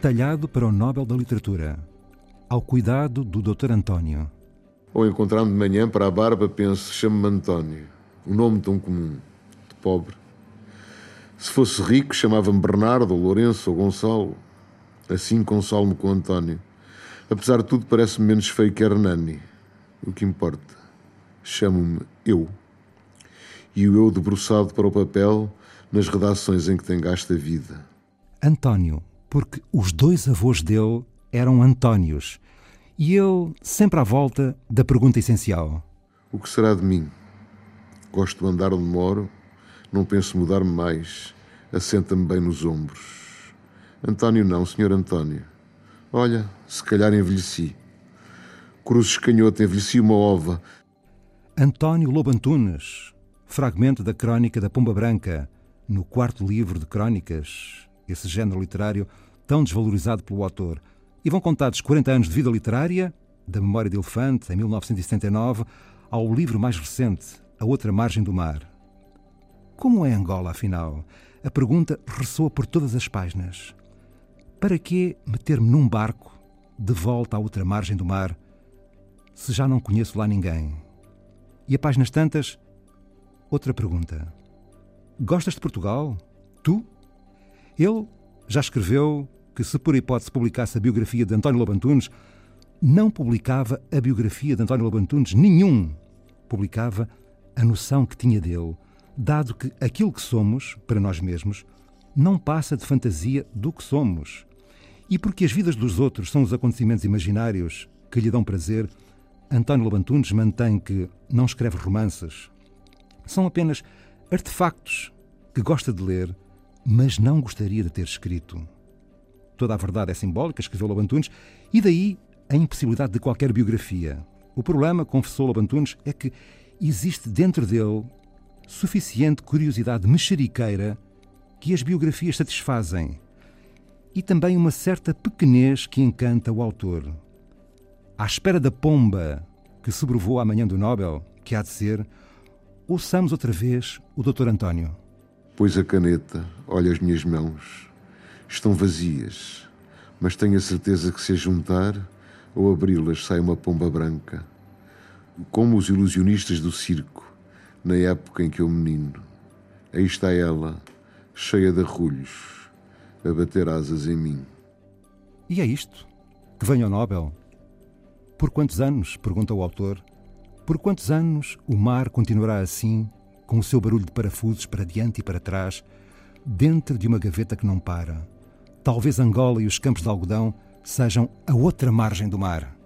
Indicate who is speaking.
Speaker 1: talhado para o Nobel da Literatura, ao cuidado do Dr. António.
Speaker 2: Ou encontrar-me de manhã para a barba, penso, chamo-me António. Um nome tão comum, de pobre. Se fosse rico, chamava-me Bernardo, ou Lourenço, ou Gonçalo. Assim consolo-me com António. Apesar de tudo, parece-me menos feio que Hernani. O que importa? Chamo-me eu. E o eu debruçado para o papel nas redações em que tem gasto a vida.
Speaker 1: António, porque os dois avós dele eram Antónios. E ele sempre à volta da pergunta essencial:
Speaker 2: O que será de mim? Gosto de andar onde moro, não penso mudar-me mais, assenta-me bem nos ombros. António não, senhor António. Olha, se calhar envelheci. Cruzes Canhoto envelheci uma ova.
Speaker 1: António Lobo Antunes, fragmento da Crónica da Pomba Branca, no quarto livro de Crónicas, esse género literário tão desvalorizado pelo autor. E vão contados 40 anos de vida literária, da Memória de Elefante, em 1979, ao livro mais recente, A Outra Margem do Mar. Como é Angola, afinal? A pergunta ressoa por todas as páginas. Para que meter-me num barco de volta à outra margem do mar se já não conheço lá ninguém? E a páginas tantas, outra pergunta. Gostas de Portugal? Tu? Ele já escreveu que, se por hipótese publicasse a biografia de António Lobantunes, não publicava a biografia de António Lobantunes, nenhum. Publicava a noção que tinha dele, dado que aquilo que somos, para nós mesmos, não passa de fantasia do que somos. E porque as vidas dos outros são os acontecimentos imaginários que lhe dão prazer, António Lobantunes mantém que não escreve romances. São apenas artefactos que gosta de ler, mas não gostaria de ter escrito. Toda a verdade é simbólica, escreveu Lobantunes, e daí a impossibilidade de qualquer biografia. O problema, confessou Lobantunes, é que existe dentro dele suficiente curiosidade mexeriqueira que as biografias satisfazem e também uma certa pequenez que encanta o autor. À espera da pomba que sobrevoa amanhã do Nobel, que há de ser, ouçamos outra vez o Dr. António.
Speaker 2: Pois a caneta, olha as minhas mãos, estão vazias, mas tenho a certeza que se a juntar ou abri-las sai uma pomba branca, como os ilusionistas do circo, na época em que eu menino. Aí está ela, cheia de arrulhos a bater asas em mim.
Speaker 1: E é isto? Que venha o Nobel? Por quantos anos? pergunta o autor. Por quantos anos o mar continuará assim, com o seu barulho de parafusos para diante e para trás, dentro de uma gaveta que não para? Talvez Angola e os campos de algodão sejam a outra margem do mar.